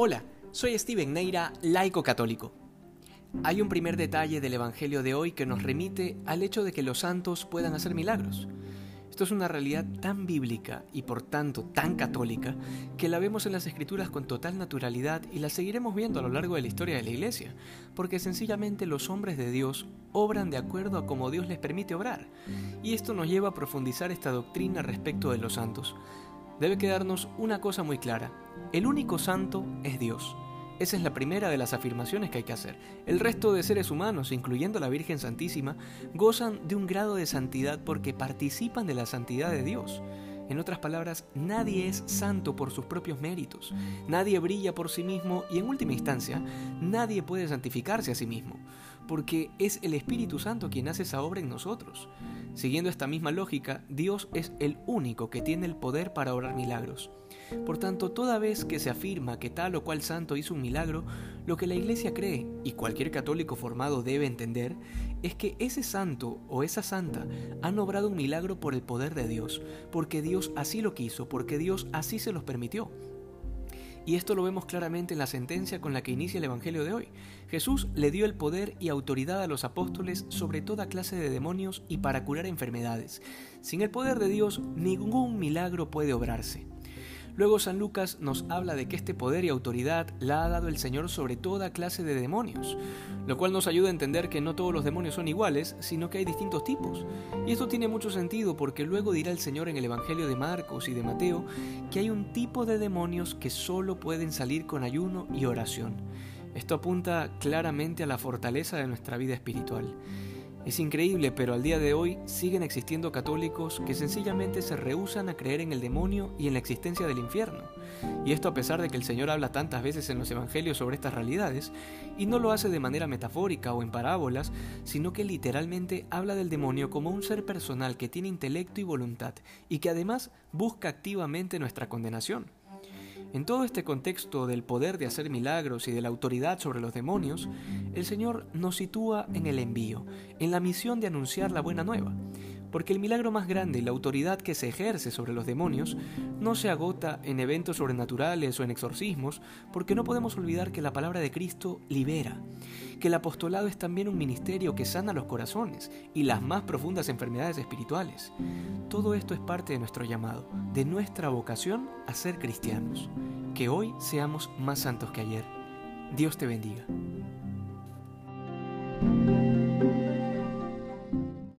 Hola, soy Steven Neira, laico católico. Hay un primer detalle del Evangelio de hoy que nos remite al hecho de que los santos puedan hacer milagros. Esto es una realidad tan bíblica y por tanto tan católica que la vemos en las escrituras con total naturalidad y la seguiremos viendo a lo largo de la historia de la iglesia, porque sencillamente los hombres de Dios obran de acuerdo a como Dios les permite obrar. Y esto nos lleva a profundizar esta doctrina respecto de los santos. Debe quedarnos una cosa muy clara, el único santo es Dios. Esa es la primera de las afirmaciones que hay que hacer. El resto de seres humanos, incluyendo la Virgen Santísima, gozan de un grado de santidad porque participan de la santidad de Dios. En otras palabras, nadie es santo por sus propios méritos, nadie brilla por sí mismo y en última instancia, nadie puede santificarse a sí mismo, porque es el Espíritu Santo quien hace esa obra en nosotros. Siguiendo esta misma lógica, Dios es el único que tiene el poder para obrar milagros. Por tanto, toda vez que se afirma que tal o cual santo hizo un milagro, lo que la Iglesia cree, y cualquier católico formado debe entender, es que ese santo o esa santa han obrado un milagro por el poder de Dios, porque Dios así lo quiso, porque Dios así se los permitió. Y esto lo vemos claramente en la sentencia con la que inicia el Evangelio de hoy. Jesús le dio el poder y autoridad a los apóstoles sobre toda clase de demonios y para curar enfermedades. Sin el poder de Dios, ningún milagro puede obrarse. Luego San Lucas nos habla de que este poder y autoridad la ha dado el Señor sobre toda clase de demonios, lo cual nos ayuda a entender que no todos los demonios son iguales, sino que hay distintos tipos. Y esto tiene mucho sentido porque luego dirá el Señor en el Evangelio de Marcos y de Mateo que hay un tipo de demonios que solo pueden salir con ayuno y oración. Esto apunta claramente a la fortaleza de nuestra vida espiritual. Es increíble, pero al día de hoy siguen existiendo católicos que sencillamente se rehúsan a creer en el demonio y en la existencia del infierno. Y esto a pesar de que el Señor habla tantas veces en los Evangelios sobre estas realidades, y no lo hace de manera metafórica o en parábolas, sino que literalmente habla del demonio como un ser personal que tiene intelecto y voluntad, y que además busca activamente nuestra condenación. En todo este contexto del poder de hacer milagros y de la autoridad sobre los demonios, el Señor nos sitúa en el envío, en la misión de anunciar la buena nueva. Porque el milagro más grande y la autoridad que se ejerce sobre los demonios no se agota en eventos sobrenaturales o en exorcismos, porque no podemos olvidar que la palabra de Cristo libera, que el apostolado es también un ministerio que sana los corazones y las más profundas enfermedades espirituales. Todo esto es parte de nuestro llamado, de nuestra vocación a ser cristianos. Que hoy seamos más santos que ayer. Dios te bendiga.